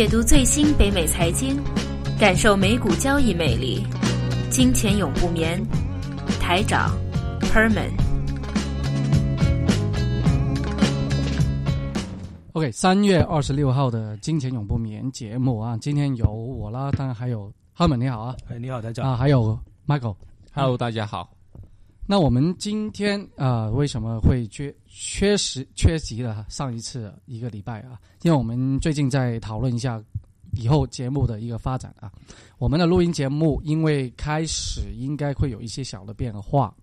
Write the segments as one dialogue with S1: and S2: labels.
S1: 解读最新北美财经，感受美股交易魅力。金钱永不眠，台长 Perman。
S2: OK，三月二十六号的《金钱永不眠》节目啊，今天有我啦，当然还有 Herman，你好啊，
S3: 哎，你好，台长
S2: 啊，还有 Michael。
S4: Hello，大家好。
S2: 那我们今天啊、为什么会缺缺时缺席了上一次一个礼拜啊？因为我们最近在讨论一下以后节目的一个发展啊。我们的录音节目因为开始应该会有一些小的变化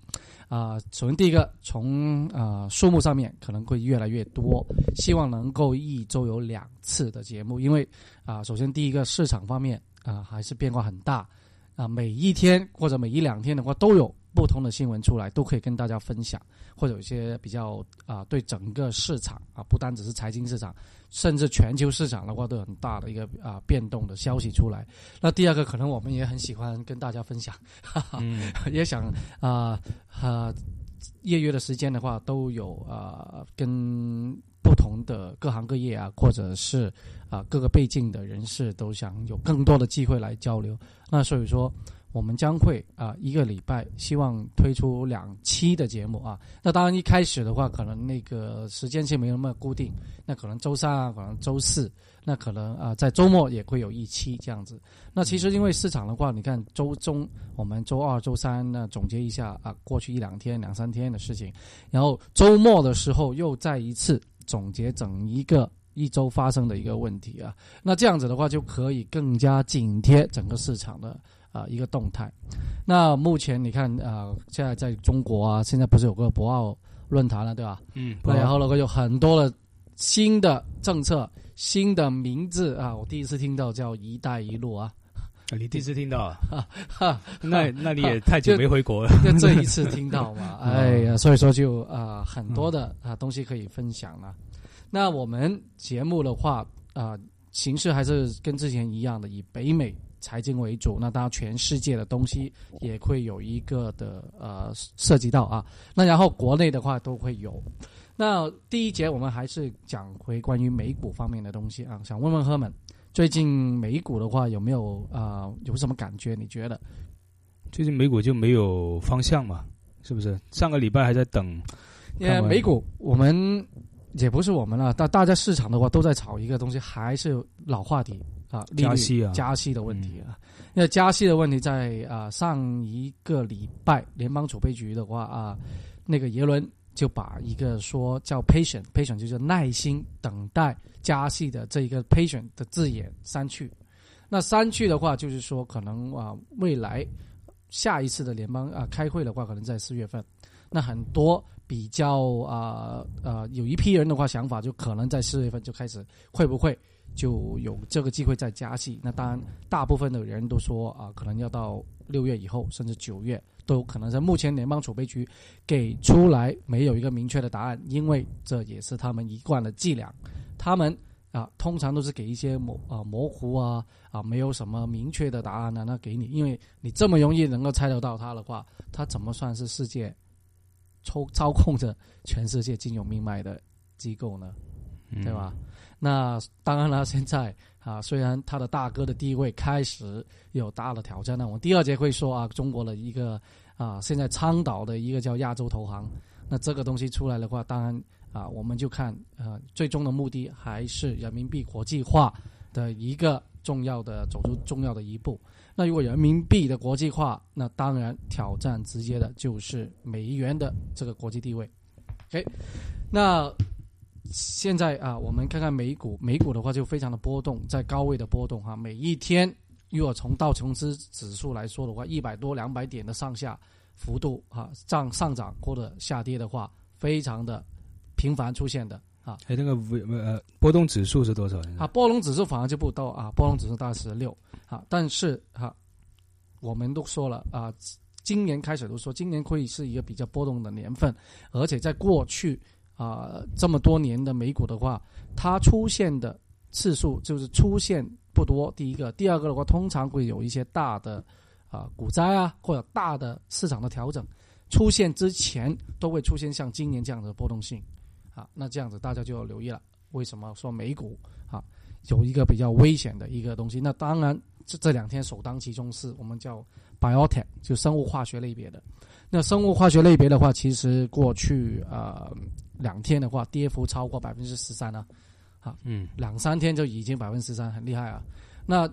S2: 啊、首先第一个从啊数目上面可能会越来越多，希望能够一周有两次的节目，因为啊、首先第一个市场方面啊、还是变化很大啊、每一天或者每一两天的话都有不同的新闻出来，都可以跟大家分享，或者有一些比较啊、对整个市场啊，不单只是财经市场，甚至全球市场的话，都有很大的一个啊、变动的消息出来。那第二个，可能我们也很喜欢跟大家分享，哈哈，
S3: 嗯，
S2: 也想啊啊、业余的时间的话，都有啊、跟不同的各行各业啊，或者是啊、各个背景的人士，都想有更多的机会来交流。那所以说，我们将会啊、一个礼拜希望推出两期的节目啊。那当然一开始的话，可能那个时间性没那么固定，那可能周三啊，可能周四，那可能啊、在周末也会有一期这样子。那其实因为市场的话，你看周中我们周二、周三呢总结一下啊，过去一两天、两三天的事情，然后周末的时候又再一次总结整一个一周发生的一个问题啊。那这样子的话，就可以更加紧贴整个市场的啊、一个动态。那目前你看啊、现在在中国啊，现在不是有个博鳌论坛了，对吧？
S3: 嗯，
S2: 那然后呢，有很多的新的政策、新的名字啊，我第一次听到叫“一带一路”啊，
S3: 啊你第一次听到 那那你也太久没回国了。
S2: 就 这一次听到嘛，哎呀，所以说就啊、很多的啊东西可以分享了。那我们节目的话啊、形式还是跟之前一样的，以北美财经为主。那当然，全世界的东西也会有一个的呃涉及到啊。那然后国内的话都会有。那第一节我们还是讲回关于美股方面的东西啊，想问问赫们，最近美股的话有没有啊、有什么感觉？你觉得？
S3: 最近美股就没有方向嘛，是不是？上个礼拜还在等，
S2: 因为
S3: 看
S2: 美股我们也不是我们了，大大家市场的话都在炒一个东西，还是老话题啊，利率
S3: 加息啊
S2: 加息的问题啊。因为加息的问题在啊上一个礼拜，联邦储备局的话啊，那个耶伦就把一个说叫 patient patient 就是耐心等待加息的这一个 patient 的字眼删去。那删去的话，就是说可能啊未来下一次的联邦啊开会的话，可能在四月份。那很多比较啊呃有一批人的话想法，就可能在四月份就开始，会不会就有这个机会再加息？那当然，大部分的人都说啊，可能要到六月以后，甚至九月都有可能。在目前联邦储备局给出来没有一个明确的答案，因为这也是他们一贯的伎俩，他们。啊，通常都是给一些模啊模糊啊啊，没有什么明确的答案呢、那给你，因为你这么容易能够猜得到它的话，它怎么算是世界操 操控着全世界金融命脉的机构呢？
S3: 嗯
S2: 对吧？？那当然了，现在啊，虽然他的大哥的地位开始有大的挑战，那我们第二节会说啊，中国的一个啊，现在倡导的一个叫亚洲投行，那这个东西出来的话，当然啊，我们就看啊，最终的目的还是人民币国际化的一个重要的走出重要的一步。那如果人民币的国际化，那当然挑战直接的就是美元的这个国际地位。OK，那现在啊，我们看看美股，美股的话就非常的波动，在高位的波动哈，每一天如果从道琼斯指数来说的话，一百多两百点的上下幅度哈，上上涨或者下跌的话，非常的频繁出现的啊。
S3: 哎，那个呃波动指数是多少？
S2: 啊，波动指数反而就不到啊，波动指数大概十六啊，但是哈、我们都说了啊，今年开始都说今年会是一个比较波动的年份，而且在过去啊这么多年的美股的话，它出现的次数就是出现不多。第一个，第二个的话，通常会有一些大的啊股灾啊，或者大的市场的调整出现之前，都会出现像今年这样的波动性啊。那这样子大家就要留意了。为什么说美股啊？有一个比较危险的一个东西。那当然，这这两天首当其冲是我们叫 biotech，就生物化学类别的。那生物化学类别的话，其实过去呃两天的话，跌幅超过百分之十三了。
S3: 嗯，
S2: 两三天就已经百分之十三，很厉害啊。那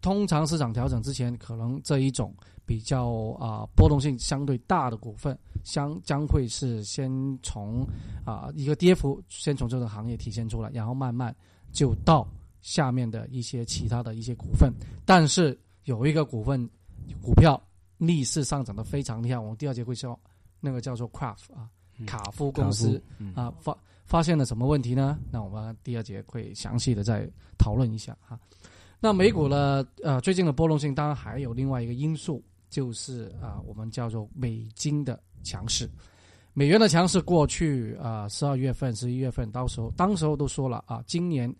S2: 通常市场调整之前，可能这一种比较啊、波动性相对大的股份，相将会是先从啊、一个跌幅先从这个行业体现出来，然后慢慢就到下面的一些其他的一些股份。但是有一个股份股票逆势上涨的非常厉害，我们第二节会说那个叫做 Craft 啊，
S3: 嗯
S2: 卡夫公司。
S3: 嗯
S2: 啊，发发现了什么问题呢？那我们第二节会详细的再讨论一下哈。那美股呢？呃，最近的波动性当然还有另外一个因素，就是啊、我们叫做美金的强势。美元的强势，过去啊十二月份、十一月份，到时候当时候都说了啊，今年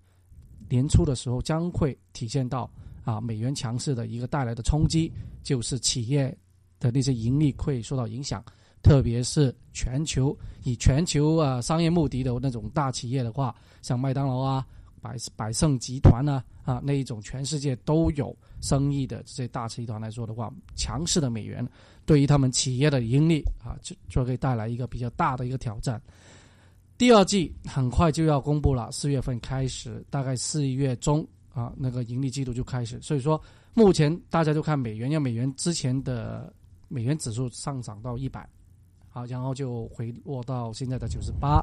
S2: 年初的时候将会体现到啊美元强势的一个带来的冲击，就是企业的那些盈利会受到影响，特别是全球以全球啊商业目的的那种大企业的话，像麦当劳啊、百百盛集团呢啊那一种全世界都有生意的这些大集团来说的话，强势的美元对于他们企业的盈利啊就就可以带来一个比较大的一个挑战。第二季很快就要公布了，四月份开始，大概四月中啊那个盈利季度就开始，所以说目前大家就看美元，因为美元之前的美元指数上涨到一百。好，然后就回落到现在的九十八，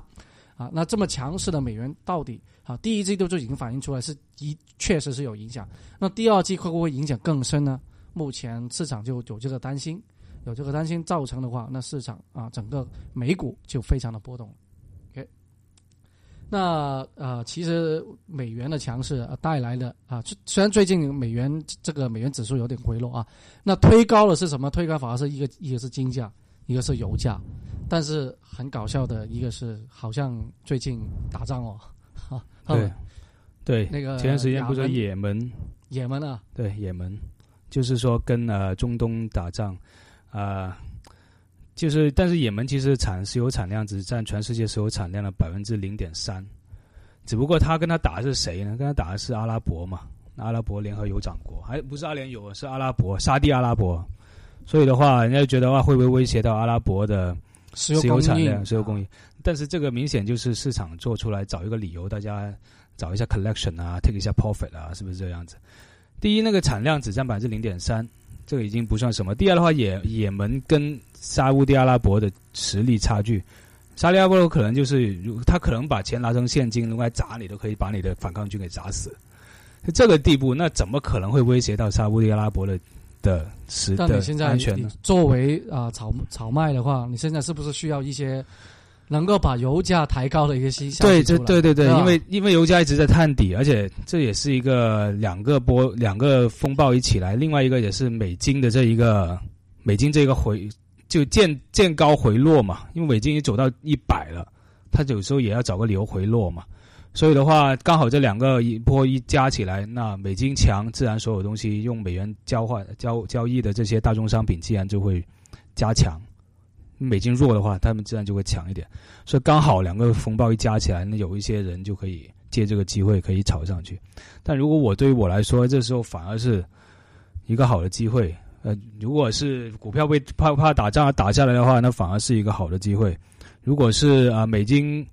S2: 啊，那这么强势的美元到底啊，第一季度就已经反映出来是一确实是有影响，那第二季会不会影响更深呢？目前市场就有这个担心，有这个担心造成的话，那市场啊整个美股就非常的波动。OK，那呃，其实美元的强势、呃、带来的啊，虽虽然最近美元这个美元指数有点回落啊，那推高的是什么？推高反而是一个一个是金价。一个是油价，但是很搞笑的一个是，好像最近打仗哦，哈，
S3: 对对，
S2: 那个
S3: 前段时间不是
S2: 亚门
S3: 也门？
S2: 也门啊，
S3: 对也门，就是说跟呃中东打仗，啊、就是但是也门其实产石油产量只占全世界石油产量的百分之零点三，只不过他跟他打的是谁呢？跟他打的是阿拉伯嘛，阿拉伯联合酋长国，还不是阿联酋，是阿拉伯沙地阿拉伯。所以的话，人家就觉得话会不会威胁到阿拉伯的
S2: 石油
S3: 石油
S2: 供应
S3: 产量、石油供应？但是这个明显就是市场做出来找一个理由，大家找一下 collection 啊，take 一下 profit 啊，是不是这样子？第一，那个产量只占百分之零点三，这个已经不算什么。第二的话，也也门跟沙乌地阿拉伯的实力差距，沙利阿波罗可能就是如他可能把钱拿成现金用来砸你，都可以把你的反抗军给砸死。这个地步，那怎么可能会威胁到沙乌地阿拉伯的的实的
S2: 但你现在你
S3: 安全呢？
S2: 作为啊、炒炒卖的话，你现在是不是需要一些能够把油价抬高的一些消息
S3: 对，对对对，因为因为油价一直在探底，而且这也是一个两个波两个风暴一起来，另外一个也是美金的这一个美金这个回就见见高回落嘛，因为美金也走到一百了，它有时候也要找个理由回落嘛。所以的话，刚好这两个一波一加起来，那美金强，自然所有东西用美元交换交交易的这些大宗商品，自然就会加强。美金弱的话，他们自然就会强一点。所以刚好两个风暴一加起来，那有一些人就可以借这个机会可以炒上去。但如果我对于我来说，这时候反而是一个好的机会。呃，如果是股票被怕怕打仗打下来的话，那反而是一个好的机会。如果是啊、美金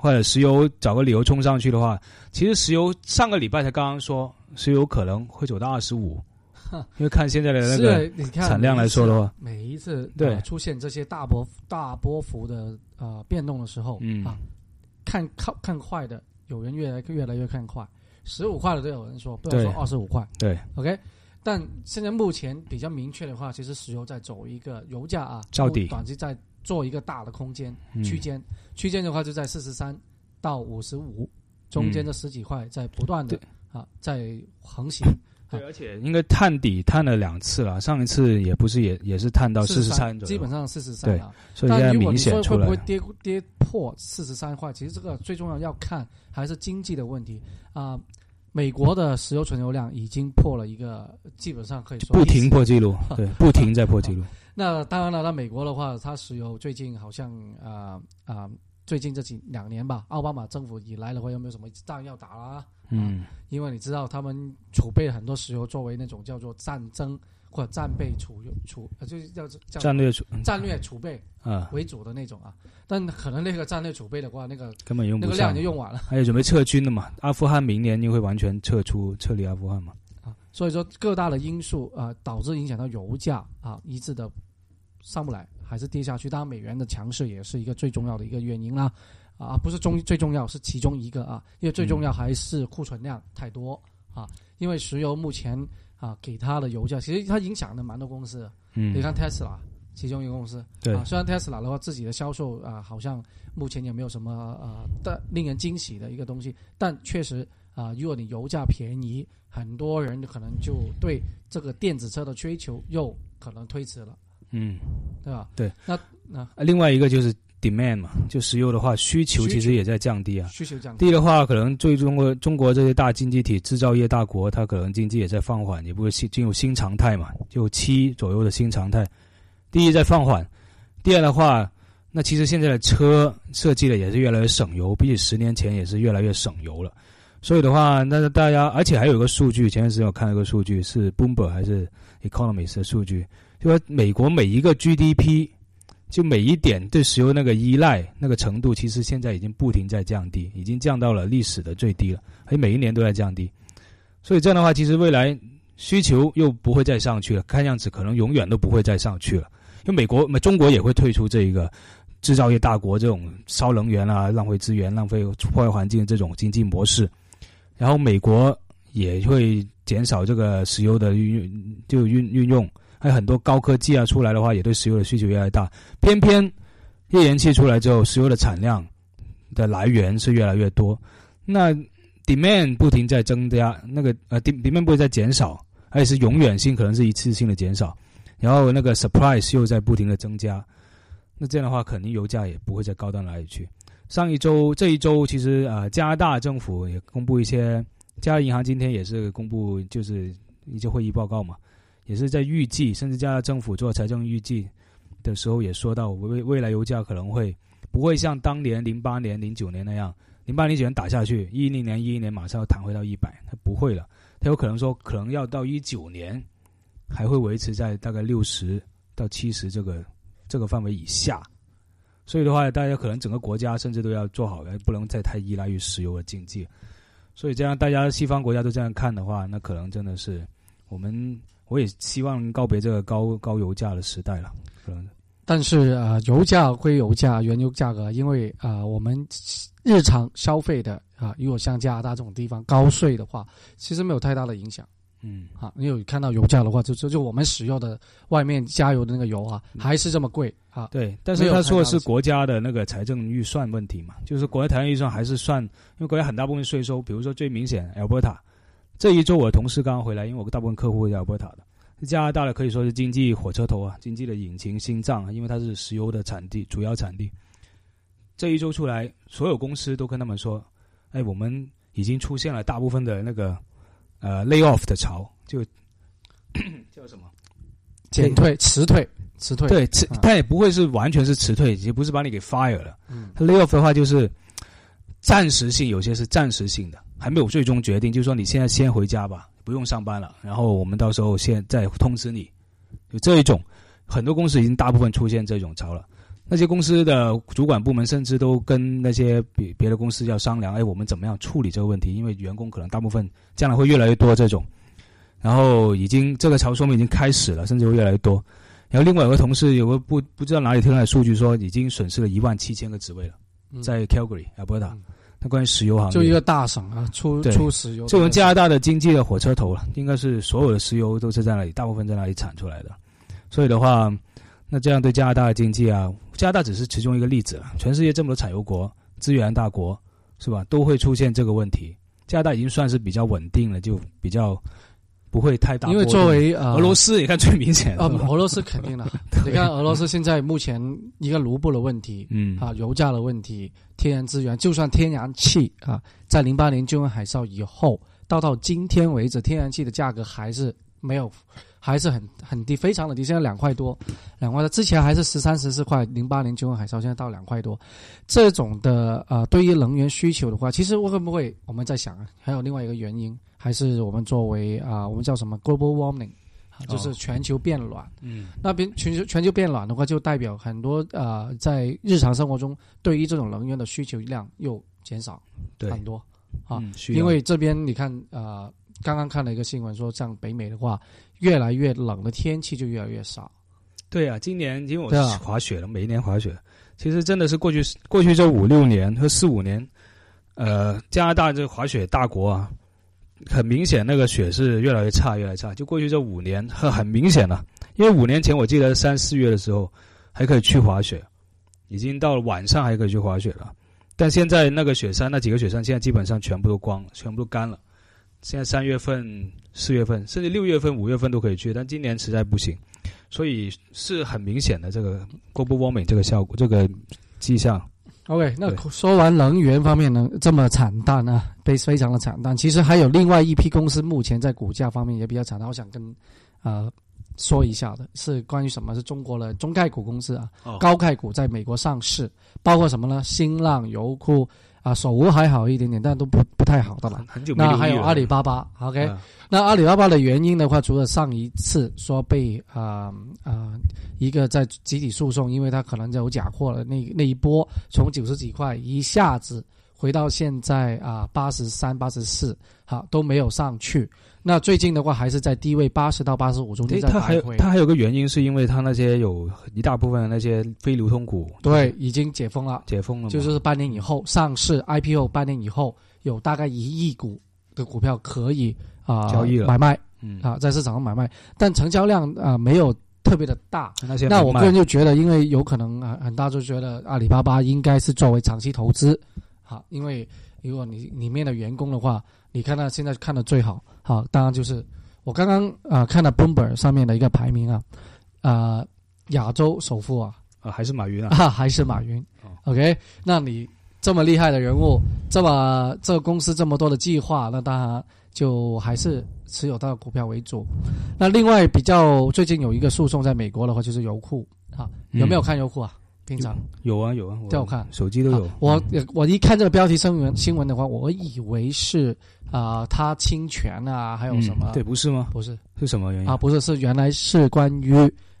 S3: 或者石油找个理由冲上去的话，其实石油上个礼拜才刚刚说石油可能会走到二十五，因为看现在的那个产量来说的话，
S2: 每一次
S3: 对。
S2: 呃出现这些大波大波幅的呃变动的时候，
S3: 嗯。
S2: 啊，看看看快的，有人越来越来越看快，十五块的都有人说，不要说
S3: 对
S2: 二十五块。
S3: 对
S2: ，OK。但现在目前比较明确的话，其实石油在走一个油价啊，
S3: 照底。
S2: 短期在做一个大的空间
S3: 嗯
S2: 区间，区间的话就在四十三到五十五中间的十几块在不断的
S3: 对
S2: 啊在横行，
S3: 对，而且应该探底探了两次了，上一次也不是也也是探到四十三，
S2: 基本上四十三
S3: 对
S2: 了。
S3: 所以现在
S2: 但如果
S3: 明
S2: 你说
S3: 显出来。
S2: 会不会跌跌破四十三块？其实这个最重要要看还是经济的问题啊、美国的石油存油量已经破了一个，基本上可以说
S3: 不停。破纪录，对，不停在破纪录。
S2: 那当然了，那美国的话，它石油最近好像啊啊、最近这几两年吧，奥巴马政府以来的话，有没有什么仗要打啦？
S3: 嗯
S2: 因为你知道他们储备了很多石油，作为那种叫做战争或者战备储储，呃，就是叫叫
S3: 战略储
S2: 战略储备
S3: 啊，
S2: 为主的那种啊。但可能那个战略储备的话，那个
S3: 根本用不
S2: 那个量
S3: 上
S2: 就用完了
S3: 还有准备撤军的嘛？阿富汗明年就会完全撤出撤离阿富汗嘛？
S2: 啊。所以说各大的因素啊、导致影响到油价啊一致的上不来，还是跌下去。当然，美元的强势也是一个最重要的一个原因啦。啊，不是中最重要，是其中一个啊，因为最重要还是库存量太多啊。因为石油目前啊给它的油价，其实它影响的蛮多公司的。
S3: 嗯
S2: 你看 Tesla 其中一个公司，
S3: 对
S2: 啊，虽然 Tesla 的话自己的销售啊好像目前也没有什么啊，但令人惊喜的一个东西，但确实啊，如果你油价便宜，很多人可能就对这个电子车的追求又可能推迟了，
S3: 嗯，
S2: 对吧？
S3: 对，
S2: 那那
S3: 啊另外一个就是 demand 嘛，就石油的话，需求其实也在降低啊。
S2: 需求降低
S3: 的话，可能对中国中国这些大经济体、制造业大国，它可能经济也在放缓，也不会新进入新常态嘛，就七左右的新常态。第一在放缓，第二的话，那其实现在的车设计的也是越来越省油，比起十年前也是越来越省油了。所以的话，那大家，而且还有一个数据，前段时间我看了一个数据，是 Bloomberg 还是 Economist 的数据，就说美国每一个 GDP 就每一点对石油那个依赖那个程度，其实现在已经不停在降低，已经降到了历史的最低了，而每一年都在降低。所以这样的话，其实未来需求又不会再上去了，看样子可能永远都不会再上去了。因为美国、中国也会退出这一个制造业大国这种烧能源啊、浪费资源、浪费破坏环境这种经济模式，然后美国也会减少这个石油的运就运运用。还有很多高科技啊出来的话，也对石油的需求越来越大。偏偏页岩气出来之后，石油的产量的来源是越来越多，那 demand 不停在增加，那个呃 demand 不会在减少，而且是永远性，可能是一次性的减少。然后那个 surprise 又在不停的增加，那这样的话，肯定油价也不会再高到哪里去。上一周这一周，其实呃加拿大政府也公布一些，加拿大银行今天也是公布就是一些会议报告嘛。也是在预计，甚至加拿大政府做财政预计的时候，也说到未未来油价可能会不会像当年零八年、零九年那样，零八零九年打下去，一零年、一一年马上要弹回到一百，它不会了，它有可能说可能要到一九年还会维持在大概六十到七十这个这个范围以下。所以的话，大家可能整个国家甚至都要做好了，不能再太依赖于石油的经济。所以这样，大家西方国家都这样看的话，那可能真的是我们。我也希望告别这个高高油价的时代了，可能。
S2: 但是啊、呃，油价归油价，原油价格，因为啊、呃，我们日常消费的啊，如果像加拿大这种地方高税的话，其实没有太大的影响。
S3: 嗯，
S2: 啊，你有看到油价的话，就就就我们使用的外面加油的那个油啊，还是这么贵啊。
S3: 对，但是他说的是国家的那个财政预算问题嘛，就是国家财政预算还是算，因为国家很大部分税收，比如说最明显 Alberta。这一周我的同事刚刚回来，因为我大部分客户在阿伯塔的，加拿大的可以说是经济火车头啊，经济的引擎心脏啊，因为它是石油的产地，主要产地。这一周出来，所有公司都跟他们说：“哎，我们已经出现了大部分的那个呃 lay off 的潮，就 叫什么
S2: 减退、辞退、辞退。
S3: 对，辞，但也不会是完全是辞退，也不是把你给 fire 了。
S2: 嗯
S3: ，lay off 的话就是暂时性，有些是暂时性的。”还没有最终决定，就是说你现在先回家吧，不用上班了，然后我们到时候现再通知你，就这一种，很多公司已经大部分出现这种潮了。那些公司的主管部门甚至都跟那些别别的公司要商量，哎，我们怎么样处理这个问题？因为员工可能大部分将来会越来越多这种，然后已经这个潮说明已经开始了，甚至会越来越多。然后另外有个同事有个不不知道哪里听来的数据说，已经损失了一万七千个职位了，在 Calgary 阿伯塔。那关于石油行业，
S2: 就一个大省啊，出出石油，
S3: 就我们加拿大的经济的火车头了，应该是所有的石油都是在那里，大部分在那里产出来的。所以的话，那这样对加拿大的经济啊，加拿大只是其中一个例子，全世界这么多产油国、资源大国，是吧？都会出现这个问题。加拿大已经算是比较稳定了，就比较不会太大。
S2: 因为作为呃
S3: 俄罗斯，你看最明显
S2: 啊，俄罗斯肯定的。你看俄罗斯现在目前一个卢布的问题，
S3: 嗯
S2: 啊，油价的问题，天然资源，就算天然气啊，在零八年金融海啸以后，到到今天为止，天然气的价格还是没有还是很很低，非常的低，现在两块多，两块多，之前还是十三十四块，零八年金融海啸，现在到两块多，这种的呃，对于能源需求的话，其实会不会我们在想啊，还有另外一个原因，还是我们作为啊、我们叫什么 global warming，啊就是全球变暖。
S3: 嗯
S2: 那边全球全球变暖的话，就代表很多呃，在日常生活中对于这种能源的需求量又减少
S3: 对
S2: 很多啊。
S3: 嗯
S2: 因为这边你看呃，刚刚看了一个新闻说，像北美的话，越来越冷的天气就越来越少。
S3: 对啊，今年因为我
S2: 对啊
S3: 滑雪了，每一年滑雪，其实真的是过去过去这五六年和四五年，呃，加拿大这个滑雪大国啊，很明显那个雪是越来越差，越来越差。就过去这五年，很很明显了。因为五年前我记得三四月的时候还可以去滑雪，已经到了晚上还可以去滑雪了。但现在那个雪山，那几个雪山现在基本上全部都光，全部都干了。现在三月份、四月份，甚至六月份、五月份都可以去，但今年实在不行。所以是很明显的这个 global warming 这个效果，这个迹象。
S2: OK，那说完能源方面呢，这么惨淡啊，非非常的惨淡。其实还有另外一批公司目前在股价方面也比较惨淡，我想跟呃说一下的是关于什么？是中国的中概股公司啊，
S3: 哦
S2: 高概股在美国上市，包括什么呢？新浪、优酷啊，首乌还好一点点，但都不不太好的了
S3: 很。久没
S2: 那还有阿里巴巴，OK，、
S3: 嗯
S2: 那阿里巴巴的原因的话，除了上一次说被啊啊、一个在集体诉讼，因为他可能有假货了，那那一波从九十几块一下子回到现在啊八十三、八十四，好都没有上去。那最近的话还是在低位八十到八十五中间
S3: 它还有
S2: 徘徊。
S3: 它还有个原因，是因为它那些有一大部分的那些非流通股
S2: 对，已经解封了，
S3: 解封了，
S2: 就是半年以后上市 IPO，半年以后有大概一亿股的股票可以啊、
S3: 交易了
S2: 买卖。
S3: 嗯
S2: 啊，在市场上买卖，但成交量啊、没有特别的大。
S3: 那些
S2: 那我个人就觉得，因为有可能啊，很大就觉得阿里巴巴应该是作为长期投资，好，因为如果你里面的员工的话，你看到现在看的最好，好，当然就是我刚刚啊看了 Bloomberg 上面的一个排名啊，啊、亚洲首富啊，
S3: 啊还是马云啊，
S2: 啊，还是马云
S3: 哦。
S2: OK，那你这么厉害的人物，这么这个公司这么多的计划，那当然就还是持有他的股票为主。那另外比较最近有一个诉讼在美国的话，就是油库啊，有没有看油库啊？平常
S3: 有啊有啊，
S2: 都有看
S3: 手机都有
S2: 啊。我我一看这个标题新闻新闻的话，我以为是啊、他侵权啊，还有什么？
S3: 嗯对，不是吗？
S2: 不是
S3: 是什么原因
S2: 啊，？不是，是原来是关于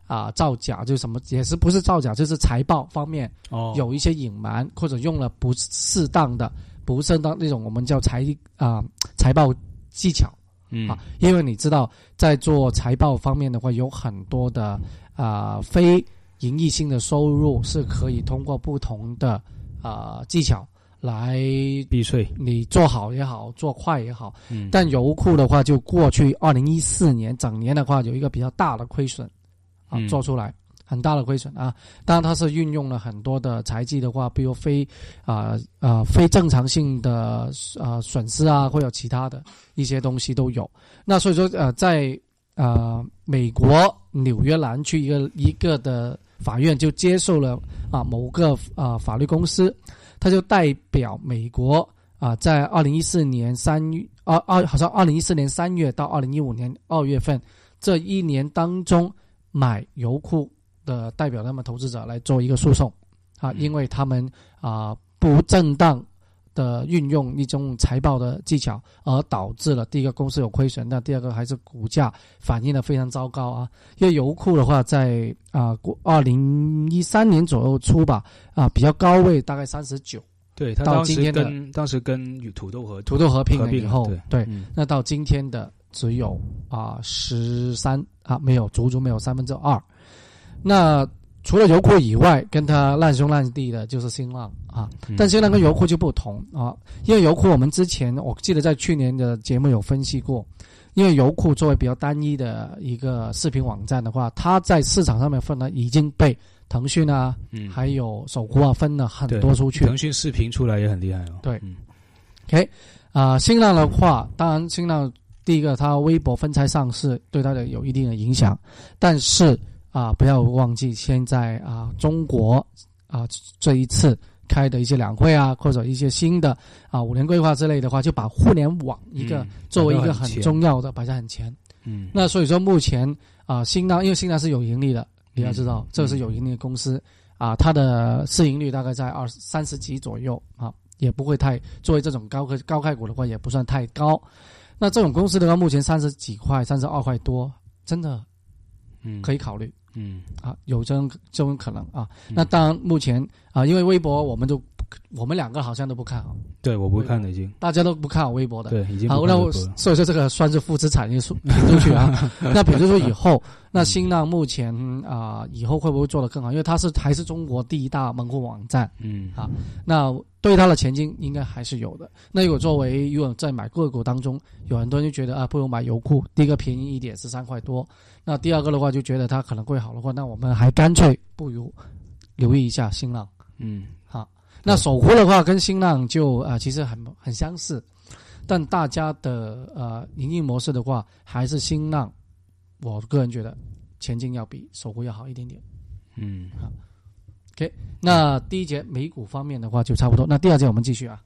S2: 啊造假，就是什么也是不是造假，就是财报方面。
S3: 哦，
S2: 有一些隐瞒或者用了不适当的、不正当那种我们叫财啊、财报技巧
S3: 嗯
S2: 啊，因为你知道在做财报方面的话，有很多的啊、非盈利性的收入是可以通过不同的啊、技巧来。
S3: 避税，
S2: 你做好也好，做快也好，
S3: 嗯，
S2: 但油库的话，就过去二零一四年整年的话，有一个比较大的亏损啊，
S3: 嗯
S2: 做出来很大的亏损啊。当然，它是运用了很多的财技的话，比如非啊啊、非正常性的啊损失啊，会有其他的一些东西都有。那所以说呃，在呃美国纽约南区一个一个的法院就接受了啊某个啊法律公司，他就代表美国啊，在二零一四年三月二二好像二零一四年三月到二零一五年二月份这一年当中买油库的代表他们投资者来做一个诉讼啊，因为他们啊不正当的运用一种财报的技巧，而导致了第一个公司有亏损，那第二个还是股价反应的非常糟糕啊。因为油库的话在，啊二零一三年左右出吧啊比较高位，大概三十九，
S3: 对他当时
S2: 到今天的
S3: 跟当时跟与土豆和
S2: 土豆合并了以后，
S3: 对
S2: 对，
S3: 嗯
S2: 那到今天的只有啊十三啊，没有足足没有三分之二。那除了油库以外，跟它烂兄烂弟的就是新浪啊，
S3: 嗯。
S2: 但新浪跟油库就不同啊，因为油库我们之前我记得在去年的节目有分析过，因为油库作为比较单一的一个视频网站的话，它在市场上面份额已经被腾讯啊，
S3: 嗯，
S2: 还有搜狐啊分了很多出去。
S3: 腾讯视频出来也很厉害哦。
S2: 对。
S3: 嗯。
S2: OK，啊、新浪的话，当然新浪第一个它微博分拆上市对它的有一定的影响，但是啊、不要忘记现在啊、中国啊、这一次开的一些两会啊，或者一些新的啊五年规划之类的话，就把互联网一个
S3: 嗯
S2: 作为一个很重要的摆在很前。
S3: 嗯，
S2: 那所以说目前啊、新浪因为新浪是有盈利的，你要知道、
S3: 嗯
S2: 这是有盈利的公司啊，它的市盈率大概在二三十几左右啊，也不会太作为这种高科高开股的话也不算太高。那这种公司的话，目前三十几块、三十二块多，真的
S3: 嗯，
S2: 可以考虑
S3: 嗯，
S2: 啊，有这种这种可能啊。
S3: 嗯
S2: 那当然，目前啊，因为微博我们都我们两个好像都不看好，
S3: 对，我不会看的已经，
S2: 大家都不看好微博的。
S3: 对，已经
S2: 好，那我所以说这个算是负资产因素评出去啊。那比如说以后，那新浪目前啊、以后会不会做得更好？因为它是还是中国第一大门户网站，
S3: 嗯，
S2: 啊那对它的前景应该还是有的。那如果作为如果在买个股当中，有很多人就觉得啊，不如买油库，第一个便宜一点，十三块多。那第二个的话，就觉得它可能会好的话，那我们还干脆不如留意一下新浪。
S3: 嗯，好
S2: 那守护的话跟新浪就啊、其实很很相似，但大家的呃营运模式的话，还是新浪，我个人觉得前景要比守护要好一点点。
S3: 嗯，好。
S2: OK，那第一节美股方面的话就差不多，那第二节我们继续啊。